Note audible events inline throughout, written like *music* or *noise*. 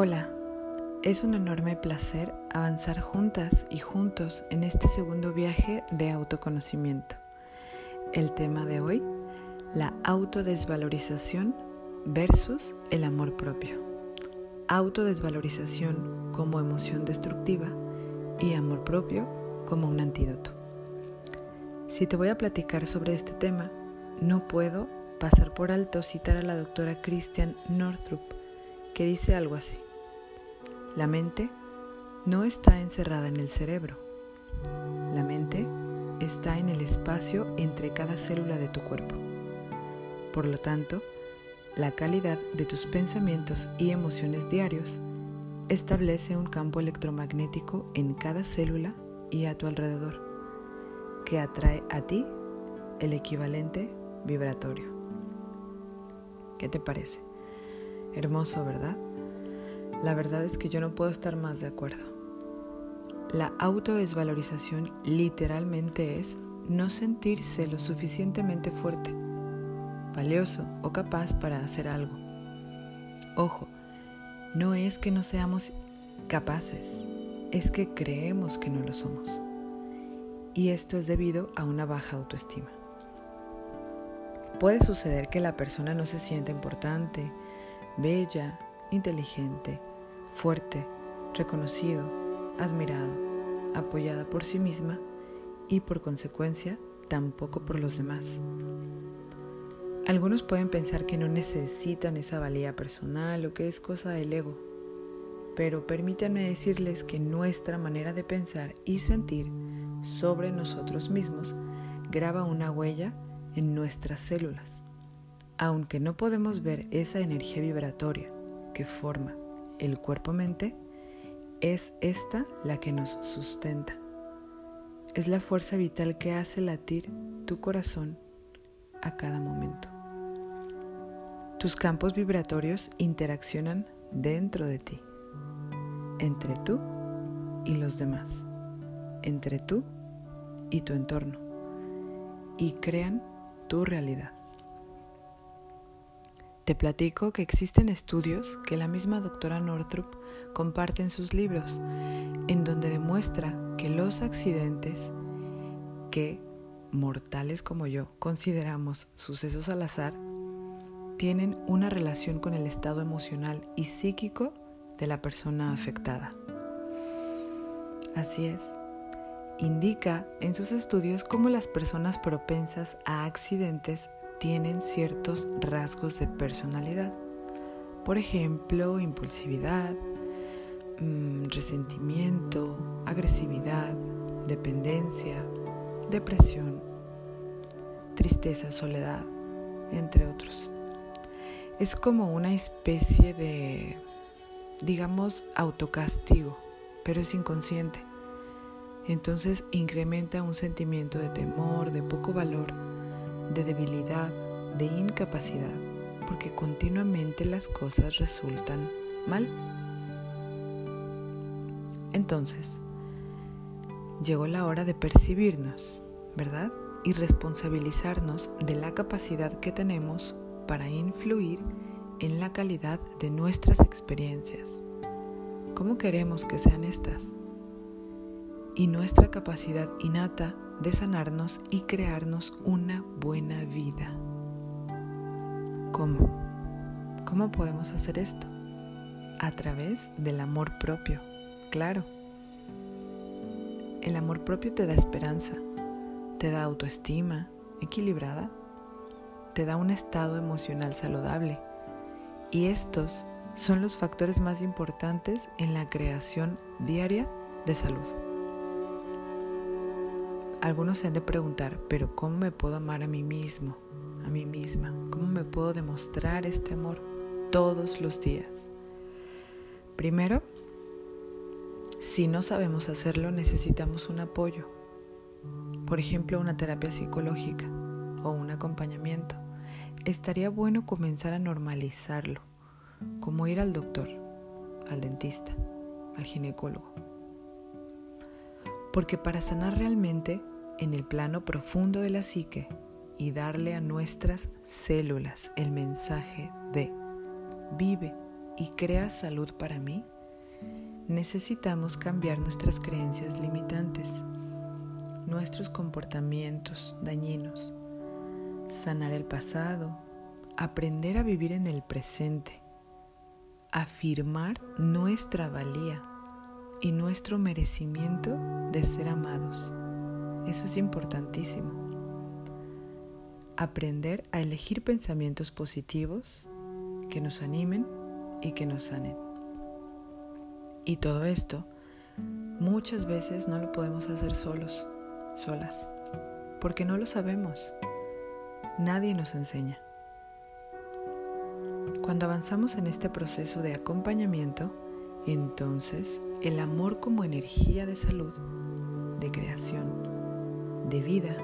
Hola, es un enorme placer avanzar juntas y juntos en este segundo viaje de autoconocimiento. El tema de hoy, la autodesvalorización versus el amor propio. Autodesvalorización como emoción destructiva y amor propio como un antídoto. Si te voy a platicar sobre este tema, no puedo pasar por alto citar a la doctora Christian Northrup, que dice algo así. La mente no está encerrada en el cerebro. La mente está en el espacio entre cada célula de tu cuerpo. Por lo tanto, la calidad de tus pensamientos y emociones diarios establece un campo electromagnético en cada célula y a tu alrededor, que atrae a ti el equivalente vibratorio. ¿Qué te parece? Hermoso, ¿verdad? La verdad es que yo no puedo estar más de acuerdo. La autodesvalorización literalmente es no sentirse lo suficientemente fuerte, valioso o capaz para hacer algo. Ojo, no es que no seamos capaces, es que creemos que no lo somos. Y esto es debido a una baja autoestima. Puede suceder que la persona no se sienta importante, bella, inteligente, fuerte, reconocido, admirado, apoyada por sí misma y por consecuencia tampoco por los demás. Algunos pueden pensar que no necesitan esa valía personal o que es cosa del ego, pero permítanme decirles que nuestra manera de pensar y sentir sobre nosotros mismos graba una huella en nuestras células. Aunque no podemos ver esa energía vibratoria que forma el cuerpo-mente, es esta la que nos sustenta. Es la fuerza vital que hace latir tu corazón a cada momento. Tus campos vibratorios interaccionan dentro de ti, entre tú y los demás, entre tú y tu entorno, y crean tu realidad. Te platico que existen estudios que la misma doctora Northrop comparte en sus libros, en donde demuestra que los accidentes que mortales como yo consideramos sucesos al azar, tienen una relación con el estado emocional y psíquico de la persona afectada. Así es, indica en sus estudios cómo las personas propensas a accidentes tienen ciertos rasgos de personalidad. Por ejemplo, impulsividad, mm, resentimiento, agresividad, dependencia, depresión, tristeza, soledad, entre otros. Es como una especie de, digamos, autocastigo, pero es inconsciente. Entonces incrementa un sentimiento de temor, de poco valor, de debilidad, de incapacidad, porque continuamente las cosas resultan mal. Entonces, llegó la hora de percibirnos, ¿verdad? Y responsabilizarnos de la capacidad que tenemos para influir en la calidad de nuestras experiencias. ¿Cómo queremos que sean estas? Y nuestra capacidad innata de sanarnos y crearnos una buena vida. ¿Cómo? ¿Cómo podemos hacer esto? A través del amor propio, claro. El amor propio te da esperanza, te da autoestima equilibrada, te da un estado emocional saludable y estos son los factores más importantes en la creación diaria de salud. Algunos se han de preguntar, pero ¿cómo me puedo amar a mí mismo, a mí misma? ¿Cómo me puedo demostrar este amor todos los días? Primero, si no sabemos hacerlo, necesitamos un apoyo. Por ejemplo, una terapia psicológica o un acompañamiento. Estaría bueno comenzar a normalizarlo, como ir al doctor, al dentista, al ginecólogo porque para sanar realmente en el plano profundo de la psique y darle a nuestras células el mensaje de vive y crea salud para mí, necesitamos cambiar nuestras creencias limitantes, nuestros comportamientos dañinos, sanar el pasado, aprender a vivir en el presente, afirmar nuestra valía y nuestro merecimiento de ser amados. Eso es importantísimo. Aprender a elegir pensamientos positivos que nos animen y que nos sanen. Y todo esto muchas veces no lo podemos hacer solos, solas, porque no lo sabemos. Nadie nos enseña. Cuando avanzamos en este proceso de acompañamiento, entonces el amor como energía de salud, de creación, de vida,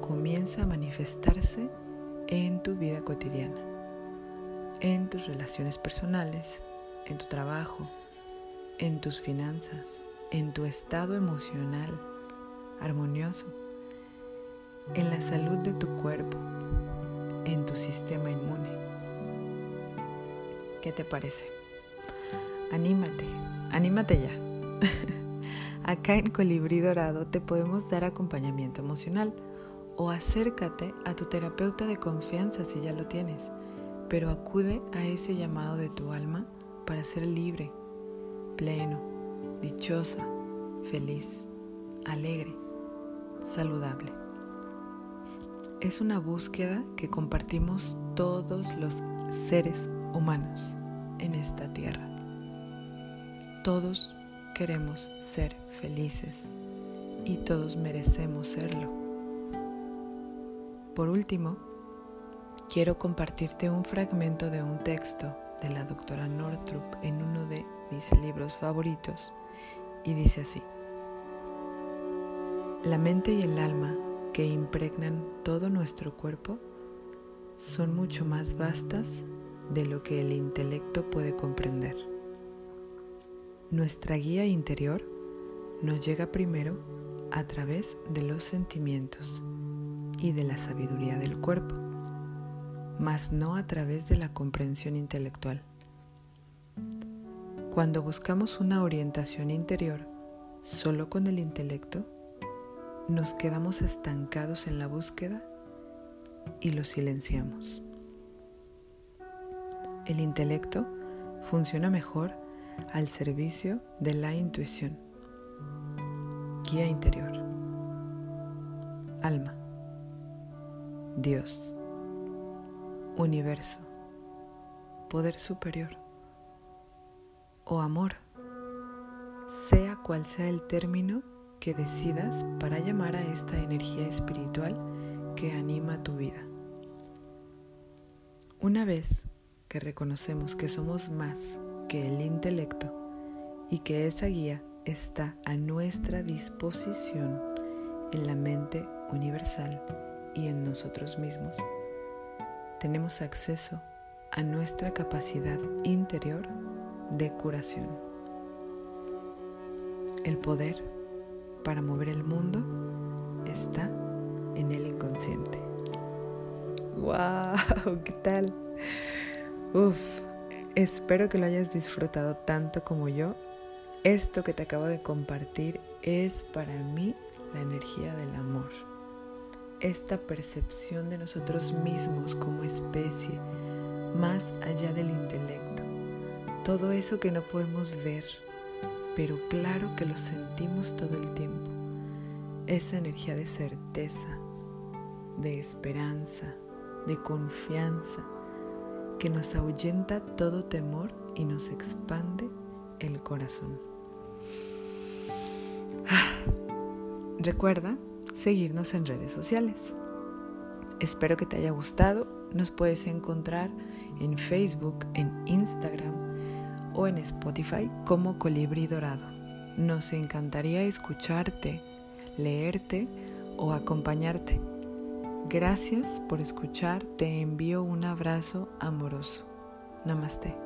comienza a manifestarse en tu vida cotidiana, en tus relaciones personales, en tu trabajo, en tus finanzas, en tu estado emocional armonioso, en la salud de tu cuerpo, en tu sistema inmune. ¿Qué te parece? Anímate, anímate ya. *laughs* Acá en Colibrí Dorado te podemos dar acompañamiento emocional o acércate a tu terapeuta de confianza si ya lo tienes, pero acude a ese llamado de tu alma para ser libre, pleno, dichosa, feliz, alegre, saludable. Es una búsqueda que compartimos todos los seres humanos en esta tierra. Todos queremos ser felices y todos merecemos serlo. Por último, quiero compartirte un fragmento de un texto de la doctora Northrop en uno de mis libros favoritos y dice así, La mente y el alma que impregnan todo nuestro cuerpo son mucho más vastas de lo que el intelecto puede comprender. Nuestra guía interior nos llega primero a través de los sentimientos y de la sabiduría del cuerpo, mas no a través de la comprensión intelectual. Cuando buscamos una orientación interior solo con el intelecto, nos quedamos estancados en la búsqueda y lo silenciamos. El intelecto funciona mejor al servicio de la intuición. Guía interior. Alma. Dios. Universo. Poder superior. O amor. Sea cual sea el término que decidas para llamar a esta energía espiritual que anima tu vida. Una vez que reconocemos que somos más el intelecto y que esa guía está a nuestra disposición en la mente universal y en nosotros mismos. Tenemos acceso a nuestra capacidad interior de curación. El poder para mover el mundo está en el inconsciente. *laughs* ¡Wow! ¿Qué tal? Uf, Espero que lo hayas disfrutado tanto como yo. Esto que te acabo de compartir es para mí la energía del amor. Esta percepción de nosotros mismos como especie, más allá del intelecto. Todo eso que no podemos ver, pero claro que lo sentimos todo el tiempo. Esa energía de certeza, de esperanza, de confianza que nos ahuyenta todo temor y nos expande el corazón. Recuerda seguirnos en redes sociales. Espero que te haya gustado. Nos puedes encontrar en Facebook, en Instagram o en Spotify como Colibrí Dorado. Nos encantaría escucharte, leerte o acompañarte. Gracias por escuchar, te envío un abrazo amoroso. Namaste.